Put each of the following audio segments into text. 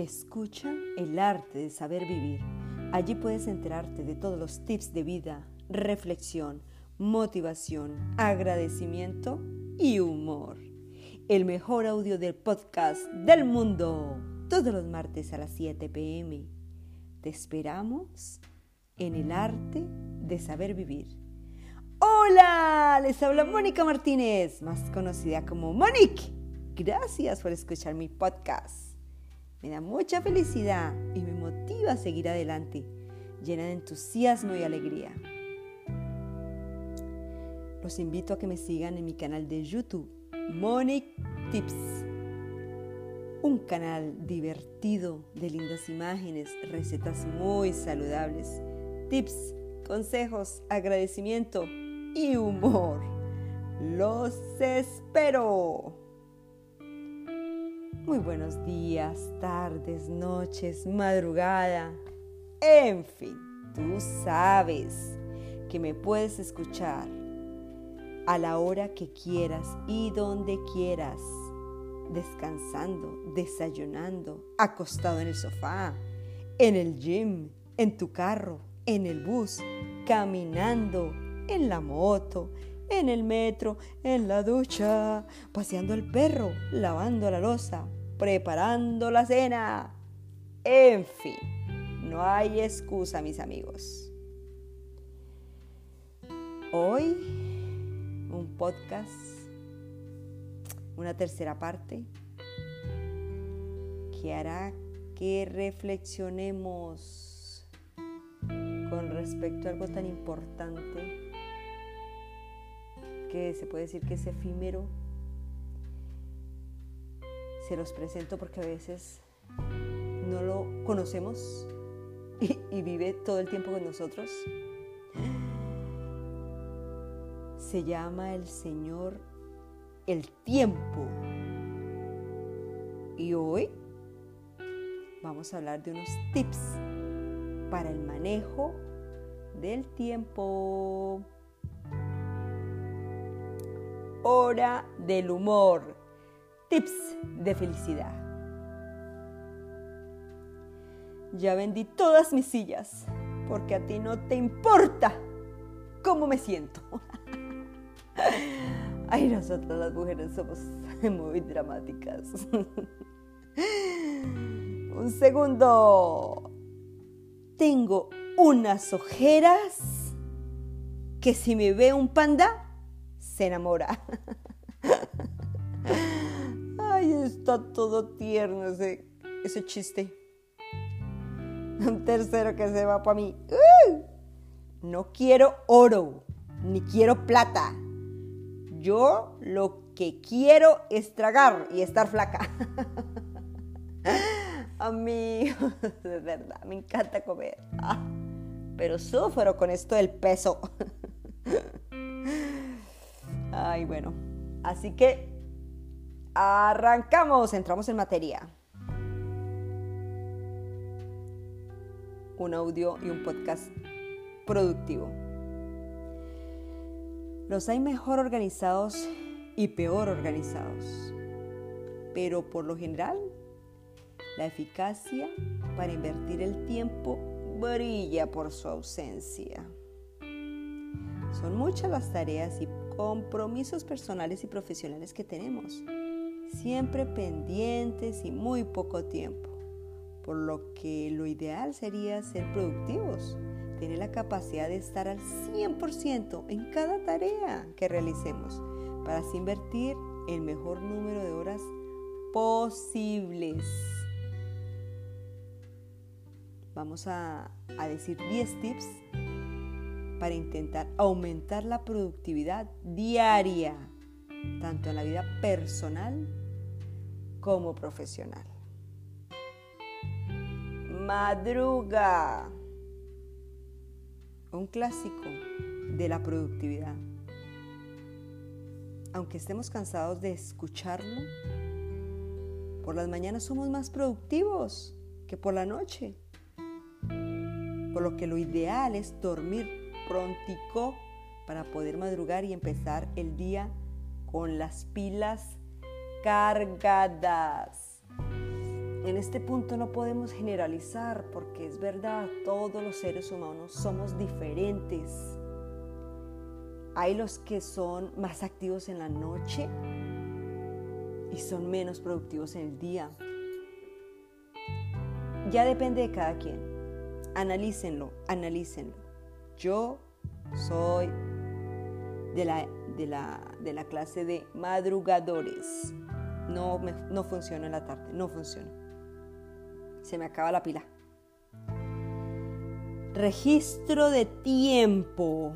Escucha el arte de saber vivir. Allí puedes enterarte de todos los tips de vida, reflexión, motivación, agradecimiento y humor. El mejor audio del podcast del mundo. Todos los martes a las 7 pm. Te esperamos en el arte de saber vivir. Hola, les habla Mónica Martínez, más conocida como Monique. Gracias por escuchar mi podcast. Me da mucha felicidad y me motiva a seguir adelante, llena de entusiasmo y alegría. Los invito a que me sigan en mi canal de YouTube, Monique Tips. Un canal divertido de lindas imágenes, recetas muy saludables, tips, consejos, agradecimiento y humor. Los espero. Muy buenos días, tardes, noches, madrugada. En fin, tú sabes que me puedes escuchar a la hora que quieras y donde quieras, descansando, desayunando, acostado en el sofá, en el gym, en tu carro, en el bus, caminando, en la moto, en el metro, en la ducha, paseando el perro, lavando la losa, preparando la cena. En fin, no hay excusa, mis amigos. Hoy, un podcast, una tercera parte, que hará que reflexionemos con respecto a algo tan importante que se puede decir que es efímero. Se los presento porque a veces no lo conocemos y, vive todo el tiempo con nosotros. Se llama el Señor el tiempo. Y hoy vamos a hablar de unos tips para el manejo del tiempo hora del humor. Tips de felicidad. Ya vendí todas mis sillas porque a ti no te importa cómo me siento. Ay, nosotras las mujeres somos muy dramáticas. Un segundo. Tengo unas ojeras que si me ve un panda, se enamora. Está todo tierno ese, ese chiste. Un tercero que se va para mí. No quiero oro, ni quiero plata. Yo lo que quiero es tragar y estar flaca. A mí, de verdad, me encanta comer. Ah, pero sufro con esto del peso. Ay, bueno. Así que arrancamos, entramos en materia. Un audio y un podcast productivo. Los hay mejor organizados y peor organizados. Pero por lo general, la eficacia para invertir el tiempo brilla por su ausencia. Son muchas las tareas y compromisos personales y profesionales que tenemos, siempre pendientes y muy poco tiempo, por lo que lo ideal sería ser productivos, tener la capacidad de estar al 100% en cada tarea que realicemos, para así invertir el mejor número de horas posibles. Vamos a, a decir 10 tips para intentar aumentar la productividad diaria, tanto en la vida personal como profesional. Madruga, un clásico de la productividad. Aunque estemos cansados de escucharlo, por las mañanas somos más productivos que por la noche. Por lo que lo ideal es dormir prontico para poder madrugar y empezar el día con las pilas cargadas. en este punto no podemos generalizar porque es verdad, todos los seres humanos somos diferentes. Hay los que son más activos en la noche y son menos productivos en el día. Ya depende de cada quien. Analícenlo, analícenlo. Yo soy de la, de la, de la clase de madrugadores. No, me, no en la tarde, no funciona. Se me acaba la pila. Registro de tiempo.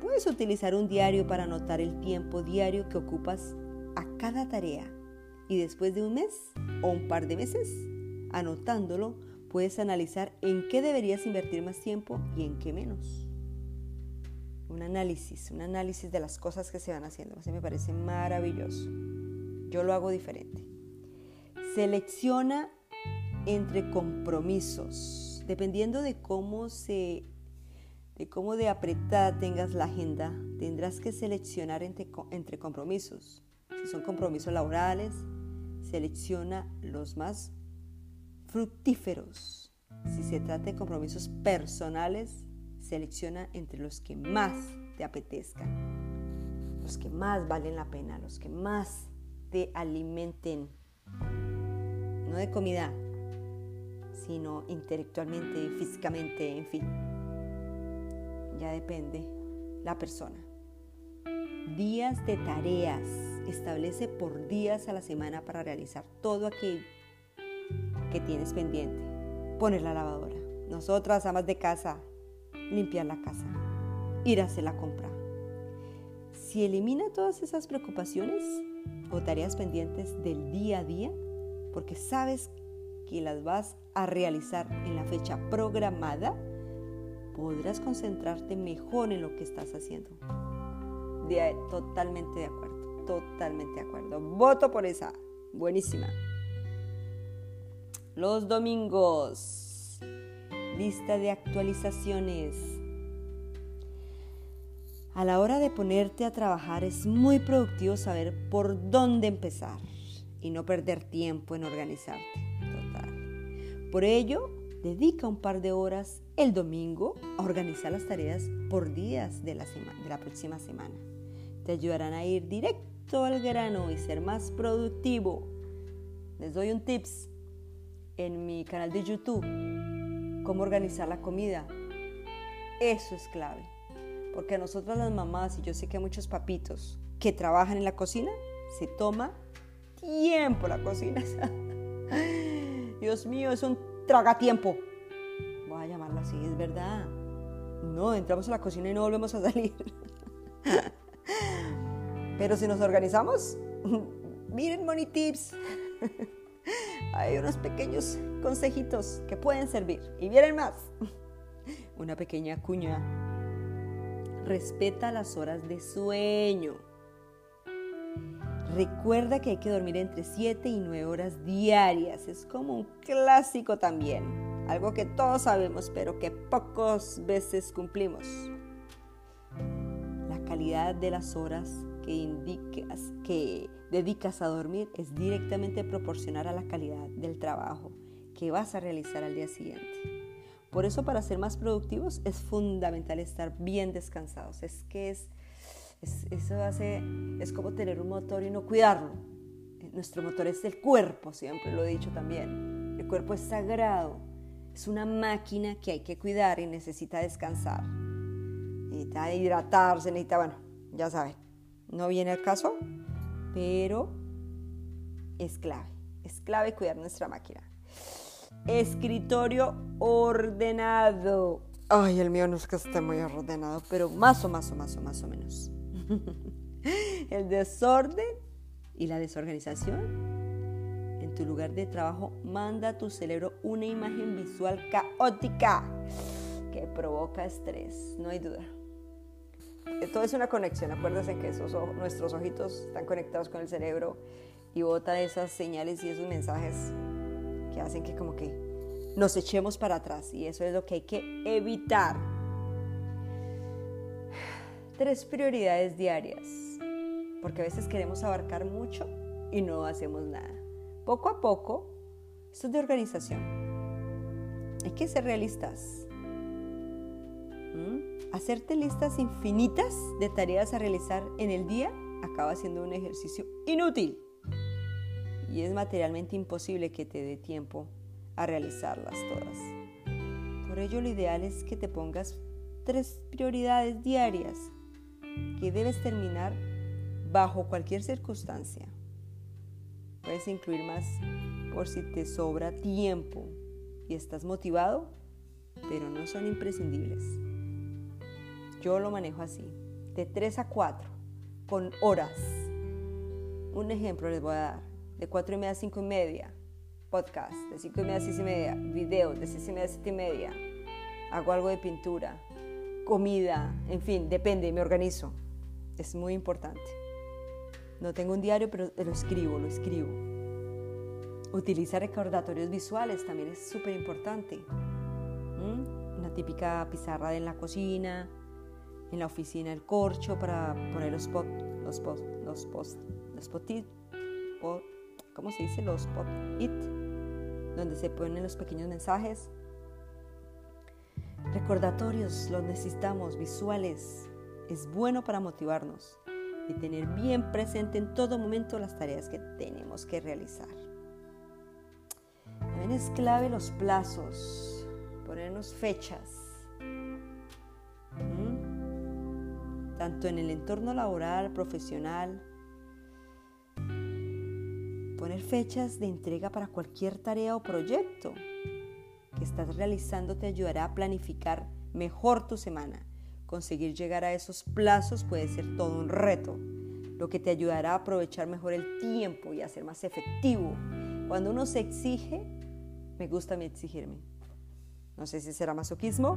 Puedes utilizar un diario para anotar el tiempo diario que ocupas a cada tarea. Y después de un mes o un par de meses, anotándolo, puedes analizar en qué deberías invertir más tiempo y en qué menos un análisis, un análisis de las cosas que se van haciendo. Me parece maravilloso. Yo lo hago diferente. Selecciona entre compromisos. Dependiendo de cómo se de cómo de apretada tengas la agenda, tendrás que seleccionar entre, entre compromisos. Si son compromisos laborales, selecciona los más fructíferos. Si se trata de compromisos personales, Selecciona entre los que más te apetezcan, los que más valen la pena, los que más te alimenten, no de comida, sino intelectualmente, físicamente, en fin. Ya depende la persona. Días de tareas. Establece por días a la semana para realizar todo aquello que tienes pendiente. Poner la lavadora. Nosotras, amas de casa, limpiar la casa, ir a hacer la compra. Si elimina todas esas preocupaciones o tareas pendientes del día a día, porque sabes que las vas a realizar en la fecha programada, podrás concentrarte mejor en lo que estás haciendo. totalmente de acuerdo, totalmente de acuerdo. Voto por esa. Buenísima. Los domingos lista de actualizaciones. A la hora de ponerte a trabajar es muy productivo saber por dónde empezar y no perder tiempo en organizarte. Total. Por ello, dedica un par de horas el domingo a organizar las tareas por días de la, de la próxima semana. Te ayudarán a ir directo al grano y ser más productivo. Les doy un tips en mi canal de YouTube cómo organizar la comida. Eso es clave. Porque a nosotras las mamás, y yo sé que hay muchos papitos que trabajan en la cocina, se toma tiempo la cocina. Dios mío, es un tragatiempo. Voy a llamarlo así, es verdad. No, entramos a la cocina y no volvemos a salir. Pero si nos organizamos, miren Money Tips hay unos pequeños consejitos que pueden servir. Y vienen más. Una pequeña cuña. Respeta las horas de sueño. Recuerda que hay que dormir entre 7 y 9 horas diarias. Es como un clásico también. Algo que todos sabemos, pero que pocas veces cumplimos. La calidad de las horas que que dedicas a dormir es directamente proporcional a la calidad del trabajo que vas a realizar al día siguiente. Por eso para ser más productivos es fundamental estar bien descansados. Es que es, eso hace, es como tener un motor y no cuidarlo. Nuestro motor es el cuerpo, siempre lo he dicho también. El cuerpo es sagrado, es una máquina que hay que cuidar y necesita descansar. Necesita hidratarse, necesita, bueno, ya saben, no viene al caso, pero es clave, es clave cuidar nuestra máquina. Escritorio ordenado. Ay, el mío no es que esté muy ordenado, pero más o más o más o más o menos. el desorden y la desorganización en tu lugar de trabajo manda a tu cerebro una imagen visual caótica que provoca estrés, no hay duda. Todo es una conexión, acuérdense que esos nuestros ojitos están conectados con el cerebro y bota esas señales y esos mensajes que hacen que como que nos echemos para atrás y eso es lo que hay que evitar. Tres prioridades diarias, porque a veces queremos abarcar mucho y no hacemos nada. Poco a poco Esto es de organización. Hay que ser realistas. ¿Mm? Hacerte listas infinitas de tareas a realizar en el día acaba siendo un ejercicio inútil y es materialmente imposible que te dé tiempo a realizarlas todas. Por ello lo ideal es que te pongas tres prioridades diarias que debes terminar bajo cualquier circunstancia. Puedes incluir más por si te sobra tiempo y estás motivado, pero no son imprescindibles. Yo lo manejo así, de 3 a 4, con horas. Un ejemplo les voy a dar, de 4 y media a 5 y media, podcast, de 5 y media a 6 y media, video, de 6 y media a 7 y media, hago algo de pintura, comida, en fin, depende, me organizo. Es muy importante. No tengo un diario, pero lo escribo, lo escribo. Utiliza recordatorios visuales también es súper importante. Una típica pizarra en la cocina, en la oficina el corcho para poner los pot, los post, los post, los potit, ¿cómo se dice? Los pot it, donde se ponen los pequeños mensajes. Recordatorios los necesitamos, visuales. Es bueno para motivarnos y tener bien presente en todo momento las tareas que tenemos que realizar. También es clave los plazos, ponernos fechas. Tanto en el entorno laboral, profesional, poner fechas de entrega para cualquier tarea o proyecto que estás realizando te ayudará a planificar mejor tu semana Conseguir llegar a esos plazos puede ser todo un reto, lo que te ayudará a aprovechar mejor el tiempo y a ser más efectivo. Cuando uno se exige, me gusta a mí exigirme. No sé si será masoquismo,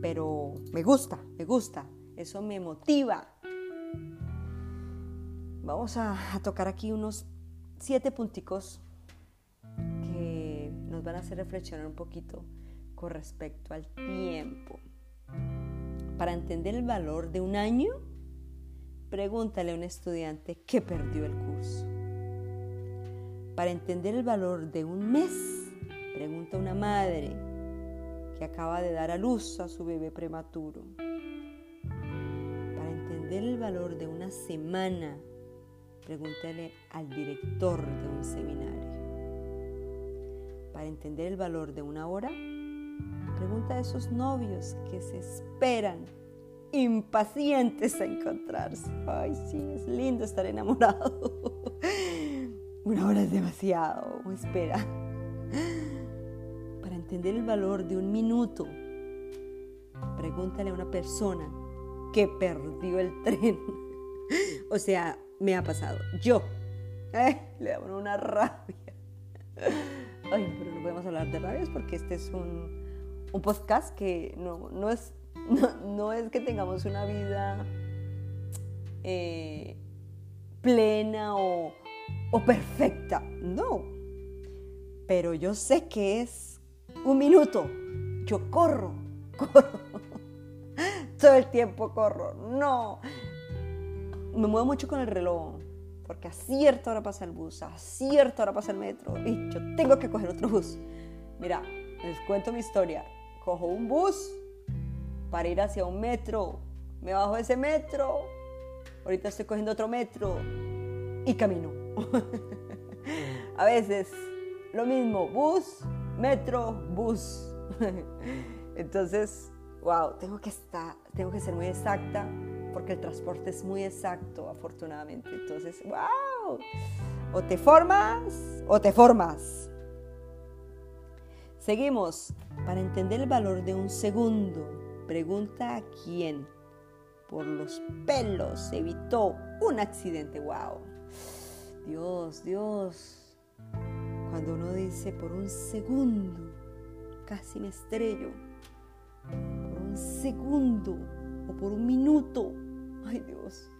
pero me gusta, me gusta. Eso me motiva. Vamos a, tocar aquí unos siete punticos que nos van a hacer reflexionar un poquito con respecto al tiempo. Para entender el valor de un año, pregúntale a un estudiante que perdió el curso. Para entender el valor de un mes, pregunta a una madre que acaba de dar a luz a su bebé prematuro. Para entender el valor de una semana, pregúntale al director de un seminario. Para entender el valor de una hora, Pregunta a esos novios que se esperan impacientes a encontrarse. Ay, sí, es lindo estar enamorado. Una hora es demasiado, espera. Para entender el valor de un minuto, pregúntale a una persona que perdió el tren. O sea, me ha pasado. Yo. Eh, le da una rabia. Ay, pero no podemos hablar de rabias porque este es un un podcast que no, es, no, es que tengamos una vida eh, plena o, o perfecta, no. Pero yo sé que es un minuto. Yo corro, corro. Todo el tiempo corro. No. Me muevo mucho con el reloj. Porque a cierta hora pasa el bus, a cierta hora pasa el metro. Y yo tengo que coger otro bus. Mira, les cuento mi historia cojo un bus para ir hacia un metro, me bajo de ese metro, ahorita estoy cogiendo otro metro y camino. A veces lo mismo, bus, metro, bus. Entonces, wow, tengo que estar, tengo que ser muy exacta porque el transporte es muy exacto, afortunadamente. Entonces, wow, o te formas o te formas. Seguimos. Para entender el valor de un segundo, pregunta a quién por los pelos evitó un accidente. ¡Wow! Dios, Dios. Cuando uno dice por un segundo, casi me estrello. Por un segundo o por un minuto. Ay Dios.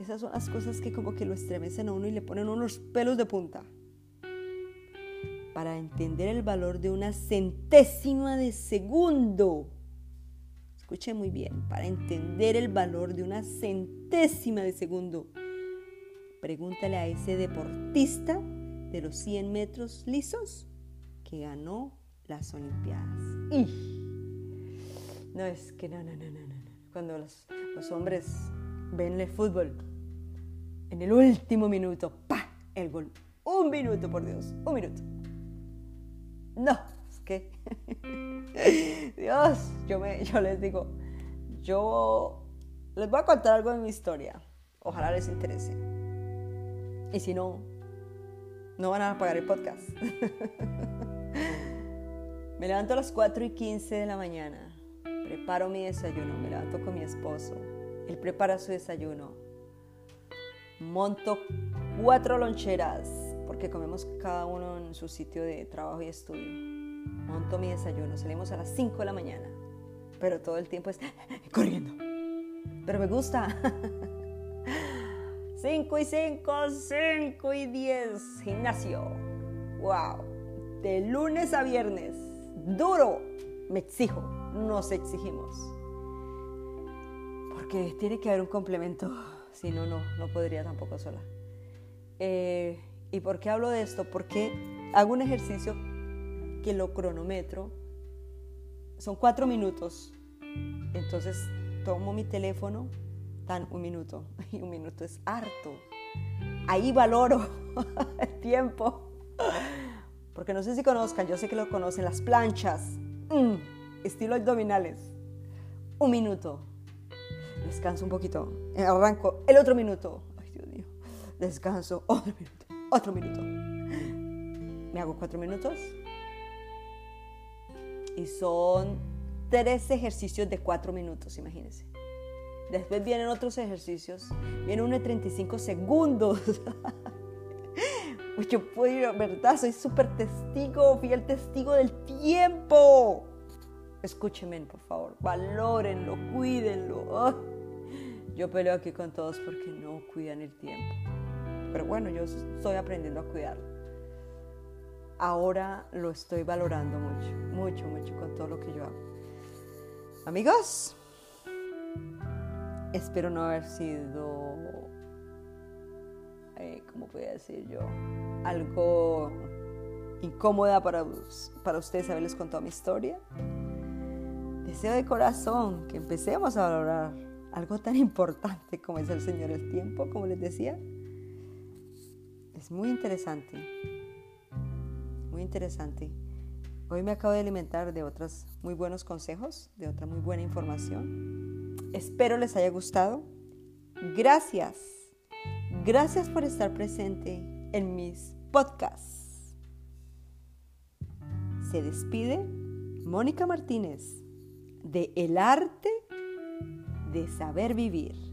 Esas son las cosas que como que lo estremecen a uno y le ponen unos pelos de punta para entender el valor de una centésima de segundo. Escuche muy bien, para entender el valor de una centésima de segundo. Pregúntale a ese deportista de los 100 metros lisos que ganó las Olimpiadas. Y no es que no, no, no, no, no. Cuando los, hombres ven el fútbol, en el último minuto, ¡pa! El gol. Un minuto, por Dios, un minuto. No, es Dios, yo, me, yo les digo, yo les voy a contar algo de mi historia. Ojalá les interese. Y si no, no van a pagar el podcast. me levanto a las 4 y 15 de la mañana. Preparo mi desayuno. Me levanto con mi esposo. Él prepara su desayuno. Monto cuatro loncheras porque comemos cada uno en su sitio de trabajo y estudio. Monto mi desayuno. Salimos a las 5 de la mañana. Pero todo el tiempo es corriendo. Pero me gusta. 5 y 5, 5 y 10. Gimnasio. Wow. De lunes a viernes. Duro. Me exijo. Nos exigimos. Porque tiene que haber un complemento. Si no, no, no podría tampoco sola. Eh, ¿Y por qué hablo de esto? Porque hago un ejercicio que lo cronometro. Son cuatro minutos. Entonces tomo mi teléfono un minuto. Y un minuto es harto. Ahí valoro el tiempo. Porque no sé si conozcan, yo sé que lo conocen, las planchas. Mm, estilo abdominales. Un minuto. Descanso un poquito. Arranco el otro minuto. Ay, Dios mío. Descanso otro minuto. Otro minuto. Me hago cuatro minutos. Y son tres ejercicios de cuatro minutos, imagínense. Después vienen otros ejercicios. Viene uno de 35 segundos. Yo puedo ¿verdad? Soy súper testigo, fiel testigo del tiempo. Escúchenme, por favor. Valórenlo, cuídenlo. Yo peleo aquí con todos porque no cuidan el tiempo. Pero bueno, yo estoy aprendiendo a cuidarlo. Ahora lo estoy valorando mucho, mucho, mucho con todo lo que yo hago. Amigos, Espero no haber sido, eh, ¿cómo podría decir yo? Algo incómoda para, para ustedes haberles contado mi historia. Deseo de corazón que empecemos a valorar algo tan importante como es el Señor el tiempo, como les decía. Es muy interesante, muy interesante. Hoy me acabo de alimentar de otros muy buenos consejos, de otra muy buena información. Espero les haya gustado. Gracias. Gracias por estar presente en mis podcasts. Se despide Mónica Martínez de El arte de saber vivir.